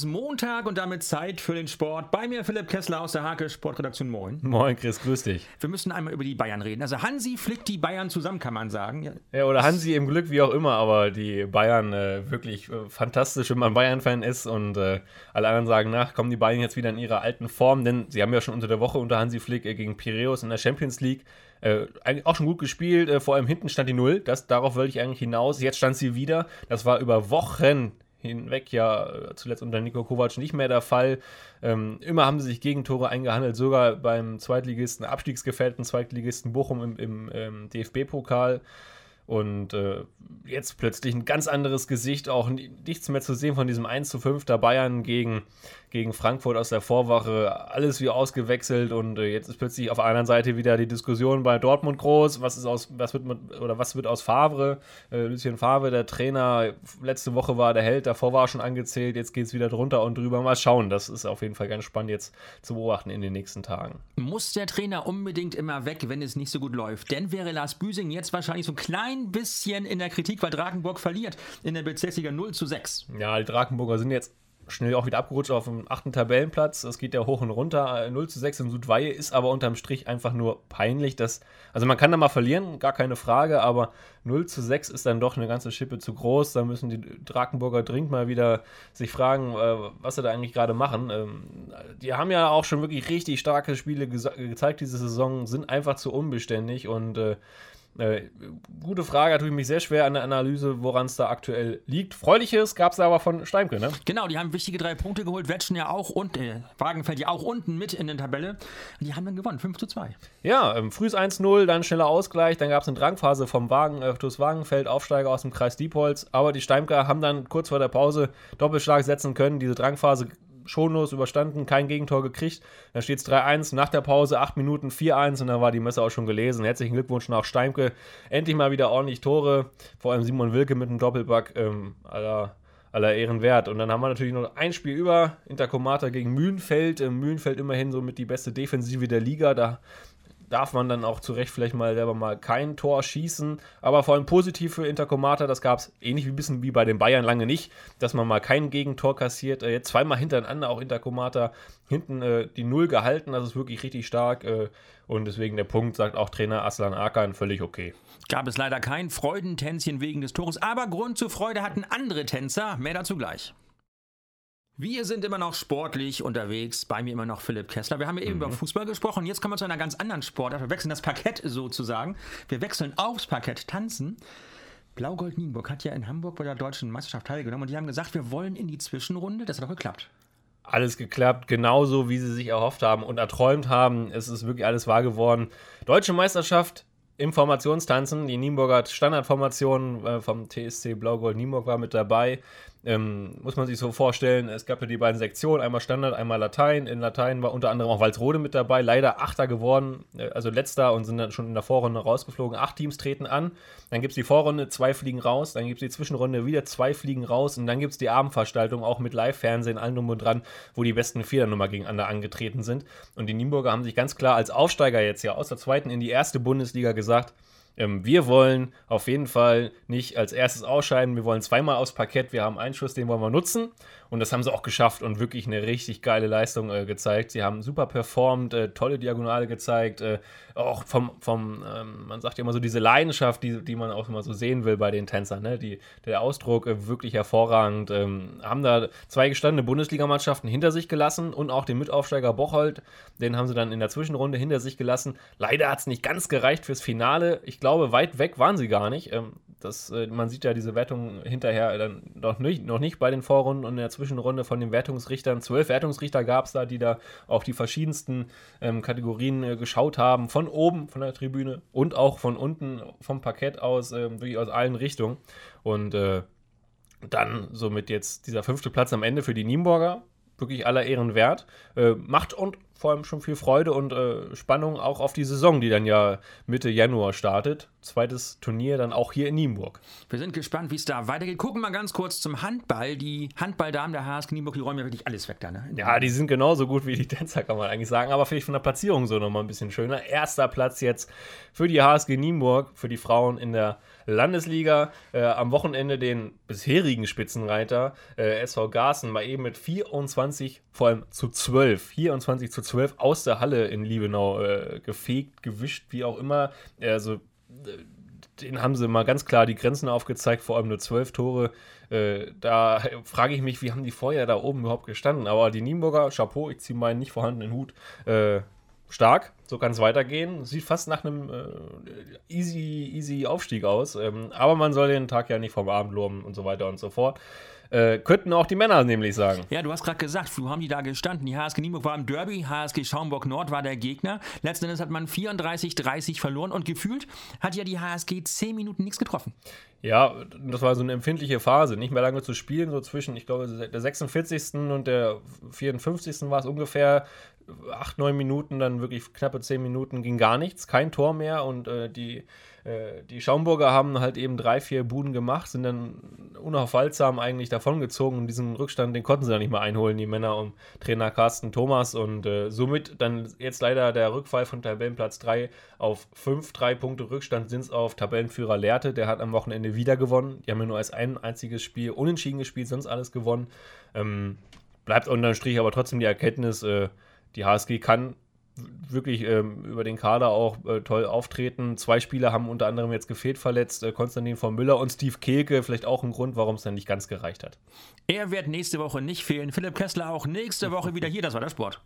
ist Montag und damit Zeit für den Sport. Bei mir Philipp Kessler aus der Hake Sportredaktion. Moin. Moin, Chris, grüß dich. Wir müssen einmal über die Bayern reden. Also Hansi flickt die Bayern zusammen, kann man sagen. Ja, ja oder Hansi im Glück, wie auch immer, aber die Bayern äh, wirklich äh, fantastisch, wenn man Bayern-Fan ist und äh, alle anderen sagen, nach, kommen die Bayern jetzt wieder in ihrer alten Form, denn sie haben ja schon unter der Woche unter Hansi Flick äh, gegen Piraeus in der Champions League äh, auch schon gut gespielt, äh, vor allem hinten stand die Null, das, darauf wollte ich eigentlich hinaus. Jetzt stand sie wieder, das war über Wochen hinweg ja zuletzt unter Niko Kovac nicht mehr der Fall. Ähm, immer haben sie sich Gegentore eingehandelt, sogar beim Zweitligisten, abstiegsgefährdeten Zweitligisten Bochum im, im ähm, DFB-Pokal. Und äh, jetzt plötzlich ein ganz anderes Gesicht, auch nichts mehr zu sehen von diesem 1 zu 5 der Bayern gegen, gegen Frankfurt aus der Vorwache. Alles wie ausgewechselt und äh, jetzt ist plötzlich auf der anderen Seite wieder die Diskussion bei Dortmund groß. Was ist aus, was wird mit, oder was wird aus Favre? Äh, Lucien Favre, der Trainer, letzte Woche war der Held, davor war schon angezählt, jetzt geht es wieder drunter und drüber. Mal schauen, das ist auf jeden Fall ganz spannend jetzt zu beobachten in den nächsten Tagen. Muss der Trainer unbedingt immer weg, wenn es nicht so gut läuft? Denn wäre Lars Büsing jetzt wahrscheinlich so ein klein bisschen in der Kritik, weil Drakenburg verliert in der Bezirksliga 0 zu 6. Ja, die Drakenburger sind jetzt schnell auch wieder abgerutscht auf dem achten Tabellenplatz. Es geht ja hoch und runter. 0 zu 6 in Südweihe ist aber unterm Strich einfach nur peinlich. Dass, also man kann da mal verlieren, gar keine Frage, aber 0 zu 6 ist dann doch eine ganze Schippe zu groß. Da müssen die Drakenburger dringend mal wieder sich fragen, äh, was sie da eigentlich gerade machen. Ähm, die haben ja auch schon wirklich richtig starke Spiele gezeigt diese Saison, sind einfach zu unbeständig und äh, gute Frage, da tue ich mich sehr schwer an der Analyse, woran es da aktuell liegt. Freuliches gab es aber von Steimke, ne? Genau, die haben wichtige drei Punkte geholt, Wetschen ja auch und äh, Wagenfeld ja auch unten mit in der Tabelle. Die haben dann gewonnen, 5 zu 2. Ja, ähm, frühes 1-0, dann schneller Ausgleich, dann gab es eine Drangphase vom Wagen, äh, TuS Wagenfeld, Aufsteiger aus dem Kreis Diepholz, aber die Steimker haben dann kurz vor der Pause Doppelschlag setzen können, diese Drangphase schonlos überstanden, kein Gegentor gekriegt. Dann steht es 3-1, nach der Pause 8 Minuten 4-1 und dann war die Messe auch schon gelesen. Herzlichen Glückwunsch nach Steimke. Endlich mal wieder ordentlich Tore, vor allem Simon Wilke mit einem Doppelback ähm, aller, aller Ehren wert. Und dann haben wir natürlich noch ein Spiel über, Intercomata gegen Mühlenfeld. Ähm, Mühlenfeld immerhin so mit die beste Defensive der Liga. Da darf man dann auch zu Recht vielleicht mal selber mal kein Tor schießen. Aber vor allem positiv für Intercomata, das gab es ähnlich wie bisschen wie bei den Bayern lange nicht, dass man mal kein Gegentor kassiert. Äh, jetzt zweimal hintereinander auch Intercomata hinten äh, die Null gehalten, das ist wirklich richtig stark. Äh, und deswegen der Punkt, sagt auch Trainer Aslan Akan, völlig okay. Gab es leider kein Freudentänzchen wegen des Tores, aber Grund zur Freude hatten andere Tänzer. Mehr dazu gleich. Wir sind immer noch sportlich unterwegs. Bei mir immer noch Philipp Kessler. Wir haben ja eben mhm. über Fußball gesprochen. Jetzt kommen wir zu einer ganz anderen Sportart. Wir wechseln das Parkett sozusagen. Wir wechseln aufs Parkett tanzen. Blau-Gold Nienburg hat ja in Hamburg bei der deutschen Meisterschaft teilgenommen und die haben gesagt, wir wollen in die Zwischenrunde. Das hat auch geklappt. Alles geklappt, genauso wie sie sich erhofft haben und erträumt haben. Es ist wirklich alles wahr geworden. Deutsche Meisterschaft im Formationstanzen. Die Nienburger Standardformation äh, vom TSC Blau-Gold Nienburg war mit dabei. Ähm, muss man sich so vorstellen, es gab ja die beiden Sektionen, einmal Standard, einmal Latein. In Latein war unter anderem auch Walsrode mit dabei, leider Achter geworden, äh, also letzter und sind dann schon in der Vorrunde rausgeflogen. Acht Teams treten an, dann gibt es die Vorrunde, zwei fliegen raus, dann gibt es die Zwischenrunde, wieder zwei fliegen raus und dann gibt es die Abendveranstaltung auch mit Live-Fernsehen, allen drum und dran, wo die besten Vier dann nochmal gegeneinander angetreten sind. Und die Nienburger haben sich ganz klar als Aufsteiger jetzt ja aus der zweiten in die erste Bundesliga gesagt, ähm, wir wollen auf jeden Fall nicht als erstes ausscheiden. Wir wollen zweimal aufs Parkett. Wir haben einen Schuss, den wollen wir nutzen. Und das haben sie auch geschafft und wirklich eine richtig geile Leistung äh, gezeigt. Sie haben super performt, äh, tolle Diagonale gezeigt. Äh, auch vom, vom ähm, man sagt ja immer so, diese Leidenschaft, die, die man auch immer so sehen will bei den Tänzern. Ne? Die, der Ausdruck äh, wirklich hervorragend. Ähm, haben da zwei gestandene Bundesligamannschaften hinter sich gelassen und auch den Mitaufsteiger Bocholt. Den haben sie dann in der Zwischenrunde hinter sich gelassen. Leider hat es nicht ganz gereicht fürs Finale. Ich glaube, weit weg waren sie gar nicht. Ähm, das, äh, man sieht ja diese Wertung hinterher dann noch nicht, noch nicht bei den Vorrunden und in der Zwischenrunde von den Wertungsrichtern. Zwölf Wertungsrichter gab es da, die da auch die verschiedensten ähm, Kategorien äh, geschaut haben. Von oben, von der Tribüne und auch von unten vom Parkett aus, äh, wirklich aus allen Richtungen. Und äh, dann somit jetzt dieser fünfte Platz am Ende für die Nienburger. Wirklich aller Ehren wert. Äh, macht und vor allem schon viel Freude und äh, Spannung auch auf die Saison, die dann ja Mitte Januar startet. Zweites Turnier dann auch hier in Nienburg. Wir sind gespannt, wie es da weitergeht. Gucken mal ganz kurz zum Handball. Die Handballdamen der HSG Nienburg, die räumen ja wirklich alles weg da, ne? Ja, die sind genauso gut wie die Tänzer, kann man eigentlich sagen. Aber vielleicht von der Platzierung so nochmal ein bisschen schöner. Erster Platz jetzt für die HSG Nienburg, für die Frauen in der Landesliga. Äh, am Wochenende den bisherigen Spitzenreiter äh, SV Garsen mal eben mit 24, vor allem zu 12, 24 zu 12 aus der Halle in Liebenau äh, gefegt, gewischt, wie auch immer. Also äh, den haben sie mal ganz klar die Grenzen aufgezeigt, vor allem nur zwölf Tore. Äh, da frage ich mich, wie haben die vorher da oben überhaupt gestanden? Aber die Nienburger, Chapeau, ich ziehe meinen nicht vorhandenen Hut, äh, stark, so kann es weitergehen. Sieht fast nach einem äh, easy, easy Aufstieg aus. Ähm, aber man soll den Tag ja nicht vom Abend loben und so weiter und so fort. Äh, könnten auch die Männer nämlich sagen. Ja, du hast gerade gesagt, wo haben die da gestanden? Die HSG Nienburg war im Derby, HSG Schaumburg Nord war der Gegner. Letzten Endes hat man 34-30 verloren und gefühlt hat ja die HSG 10 Minuten nichts getroffen. Ja, das war so eine empfindliche Phase. Nicht mehr lange zu spielen, so zwischen, ich glaube, der 46. und der 54. war es ungefähr. Acht, neun Minuten, dann wirklich knappe zehn Minuten ging gar nichts, kein Tor mehr und äh, die äh, die Schaumburger haben halt eben drei, vier Buden gemacht, sind dann unaufhaltsam eigentlich davongezogen. Und diesen Rückstand, den konnten sie dann nicht mehr einholen, die Männer um Trainer Carsten Thomas. Und äh, somit dann jetzt leider der Rückfall von Tabellenplatz 3 auf 5, drei Punkte Rückstand sind es auf Tabellenführer Lehrte, der hat am Wochenende wieder gewonnen, die haben ja nur als ein einziges Spiel unentschieden gespielt, sonst alles gewonnen. Ähm, bleibt unterm Strich aber trotzdem die Erkenntnis, äh, die HSG kann wirklich ähm, über den Kader auch äh, toll auftreten. Zwei Spieler haben unter anderem jetzt gefehlt verletzt, äh, Konstantin von Müller und Steve Keke, vielleicht auch ein Grund, warum es dann nicht ganz gereicht hat. Er wird nächste Woche nicht fehlen. Philipp Kessler auch nächste Woche wieder hier, das war der Sport.